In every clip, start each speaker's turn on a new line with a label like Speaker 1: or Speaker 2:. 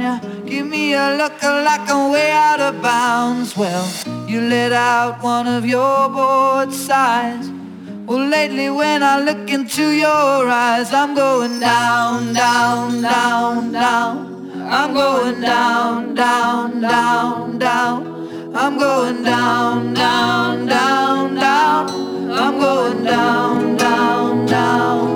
Speaker 1: around you give me a look like I'm way out of bounds. Well, you let out one of your bored sighs. Well, lately when I look into your eyes, I'm going down, down, down, down. I'm going down, down, down, down. I'm going down, down, down, down. I'm going down, down, down.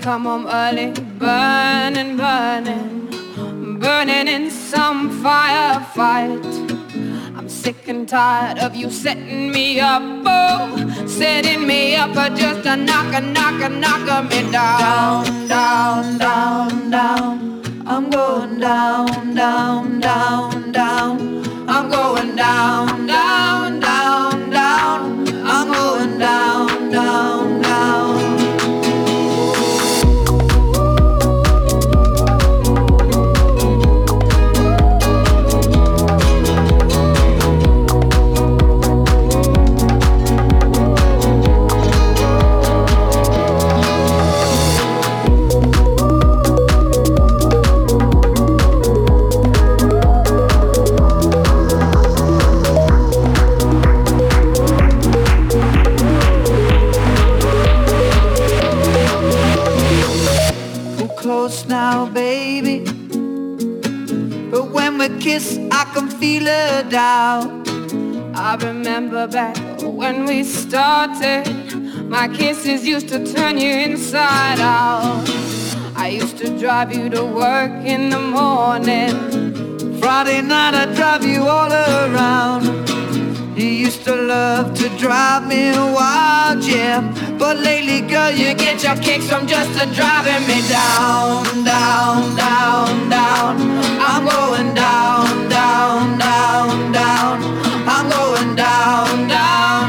Speaker 2: Come home early, burning, burning, burning in some firefight. I'm sick and tired of you setting me up, oh, setting me up, but just a knocker, knocker, knocker me down, down, down, down. I'm going down, down, down, down. I'm going down, down, kiss, I can feel her doubt. I remember back when we started. My kisses used to turn you inside out. I used to drive you to work in the morning. Friday night I'd drive you all around. You used to love to drive me wild, yeah. But lately, girl, you get your kicks from just driving me down, down, down, down. I'm going down, down, down, down. I'm going down, down,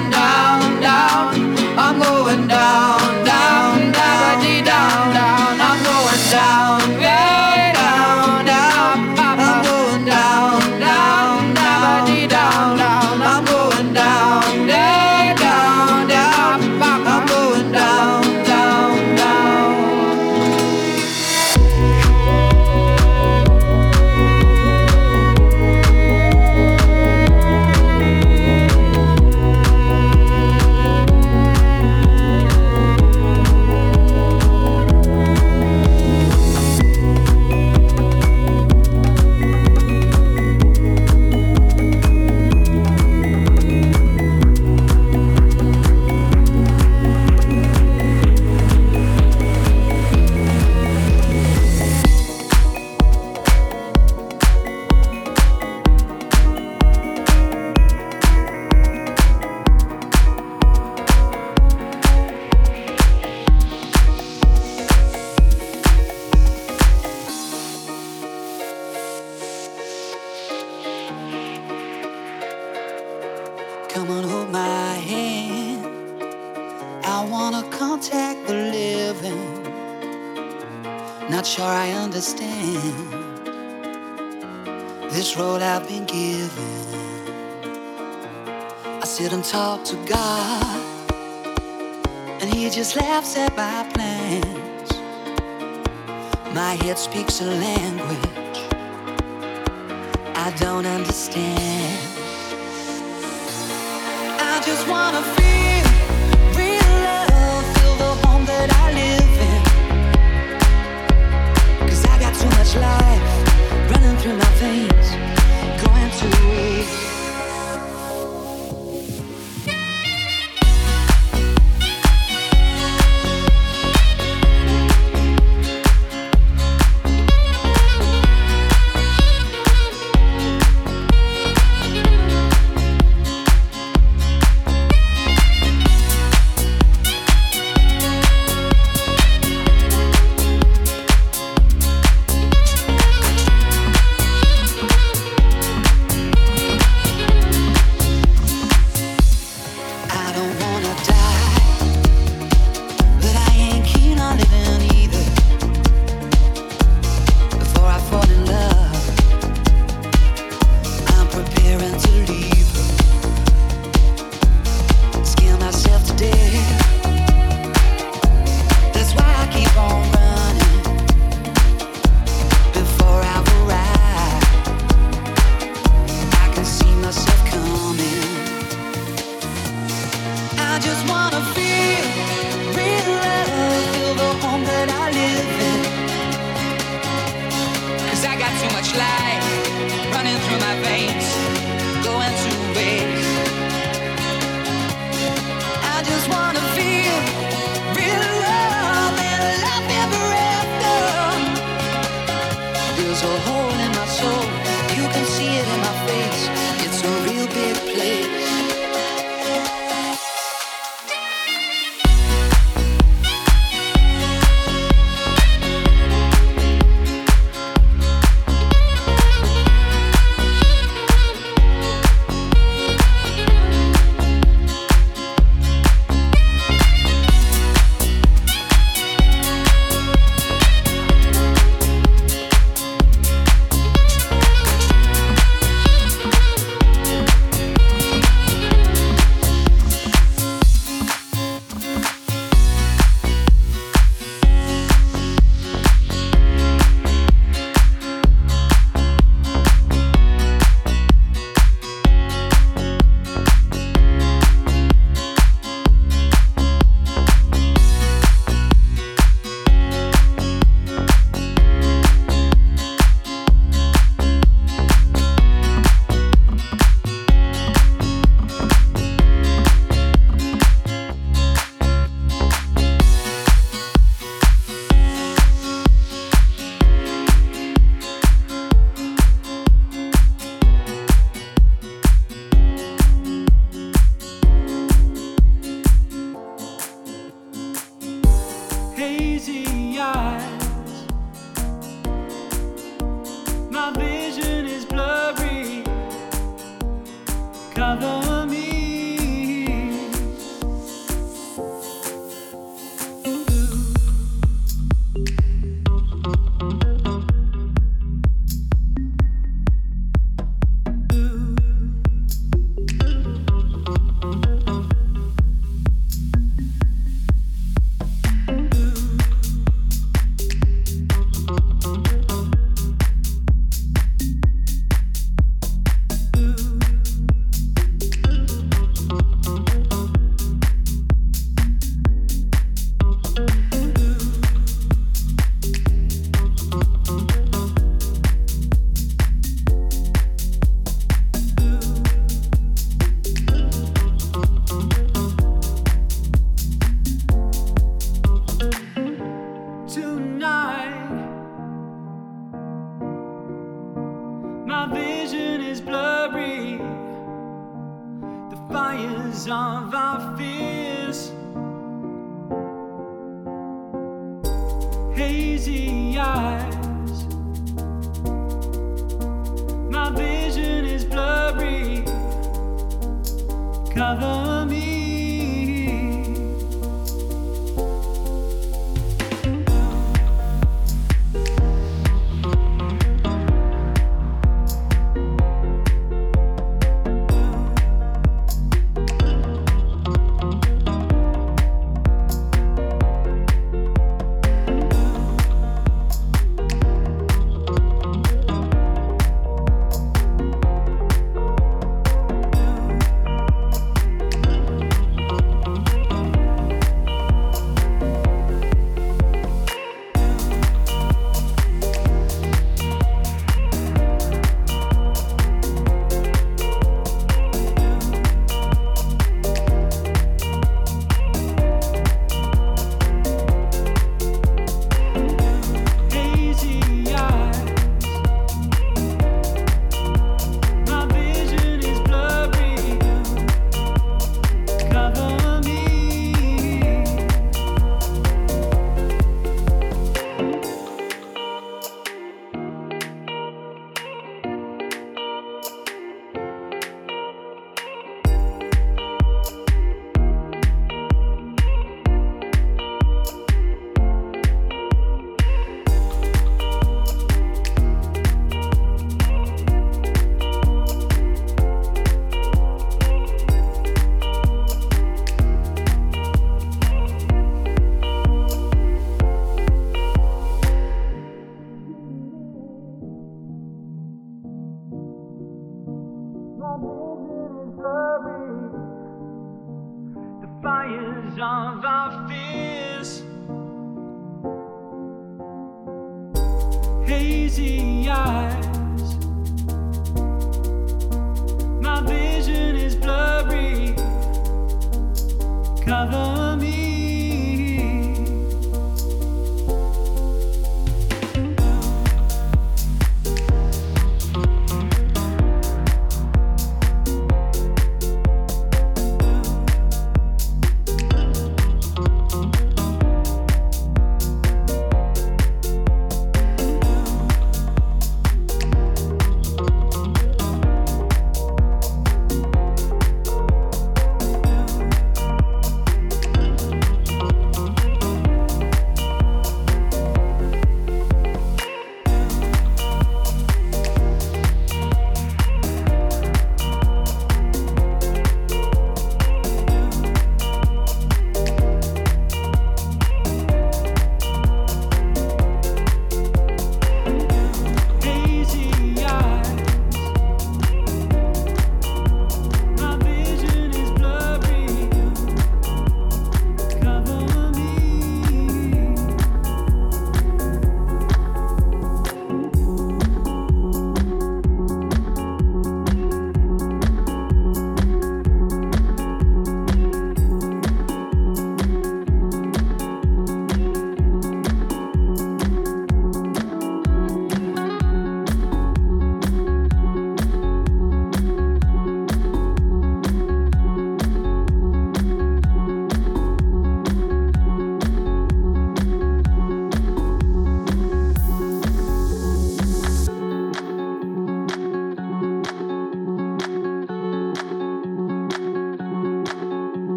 Speaker 2: running through my veins, going to
Speaker 1: waste.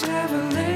Speaker 1: Seven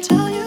Speaker 1: tell you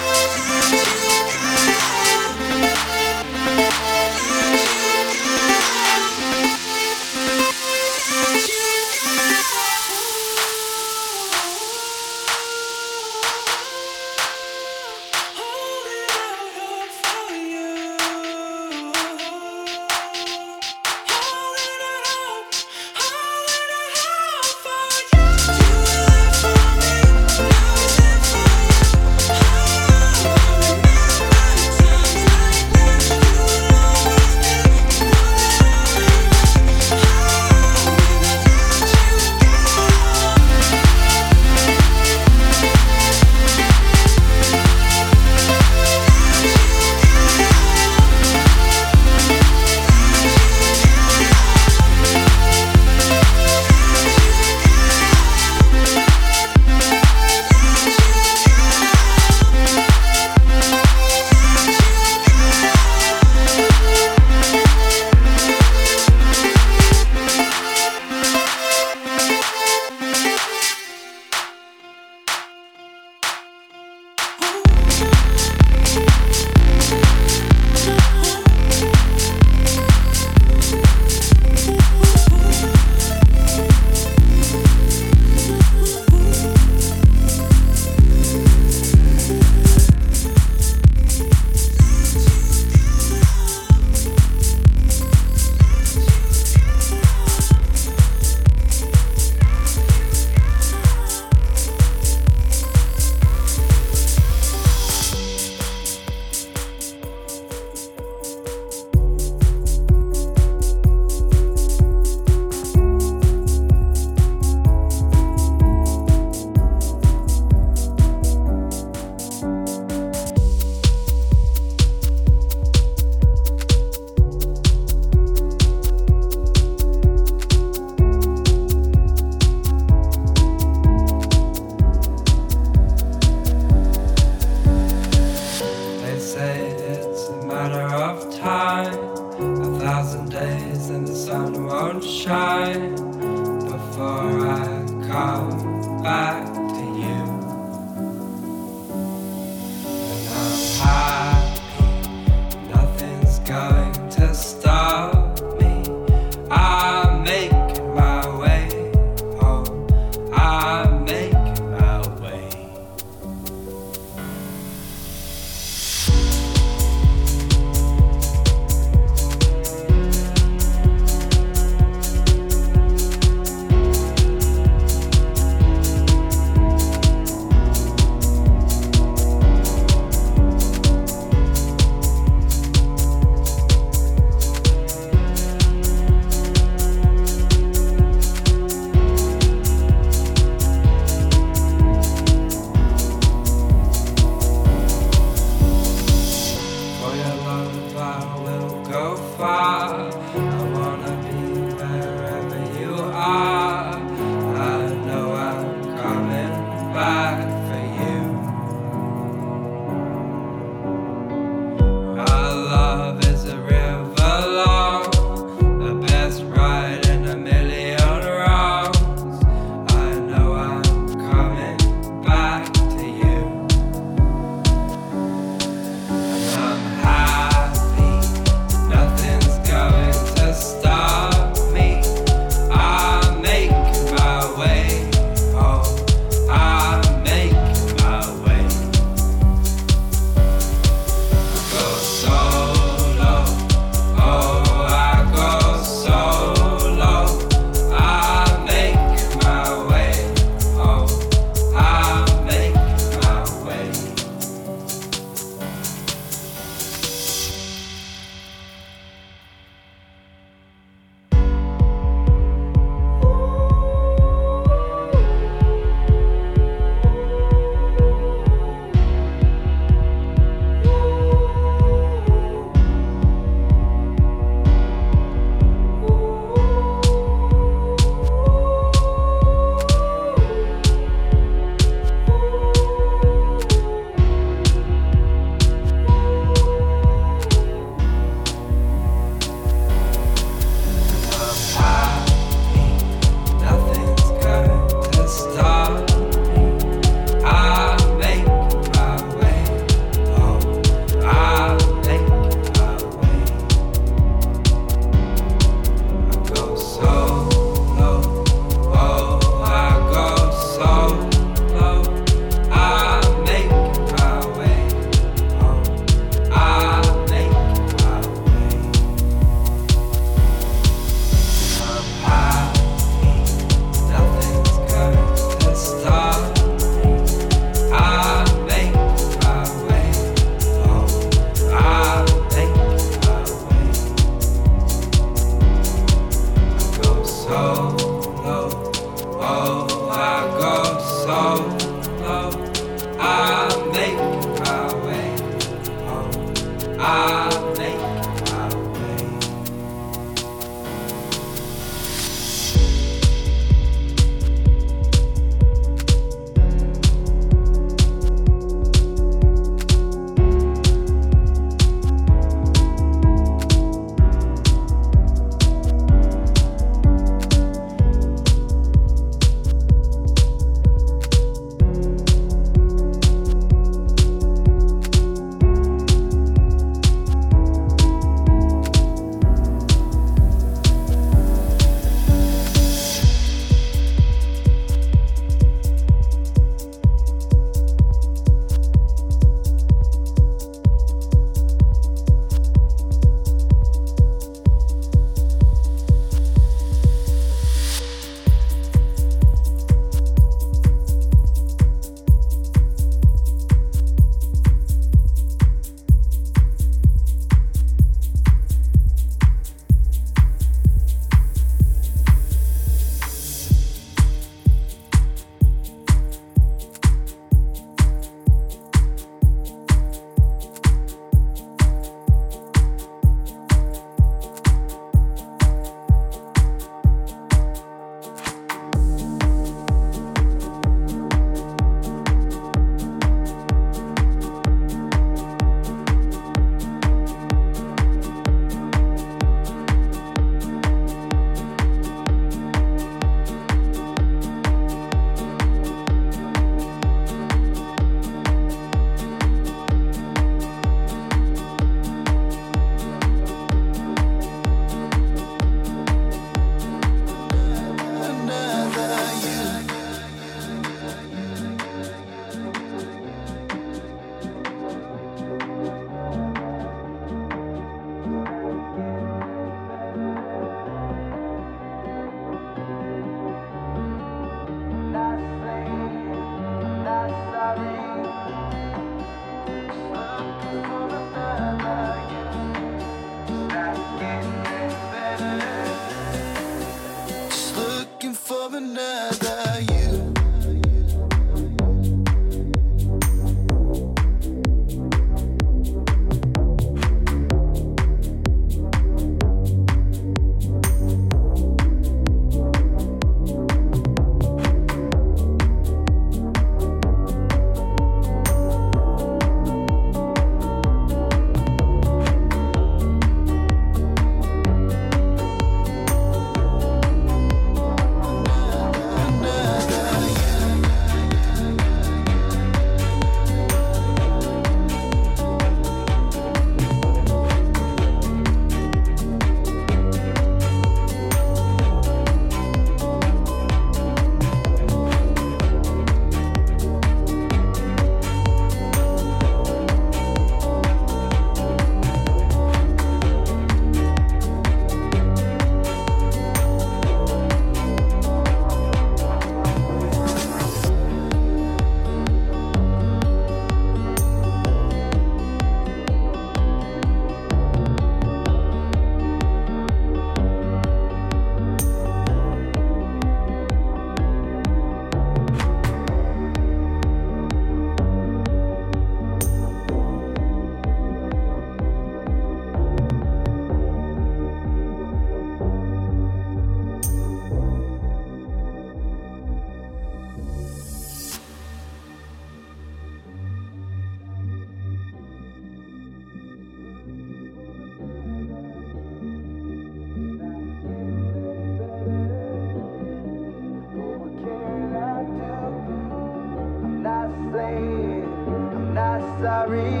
Speaker 1: sorry.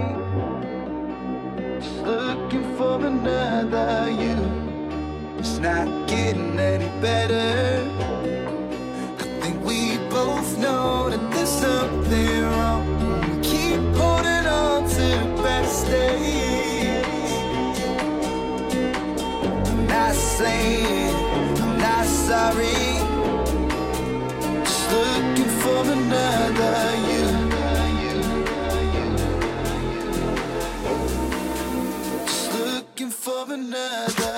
Speaker 1: Just looking for another you. It's not getting any better. I think we both know that there's something wrong. We keep holding on to
Speaker 3: the
Speaker 2: best days. I'm not saying I'm not sorry. Just looking for
Speaker 4: another you. another.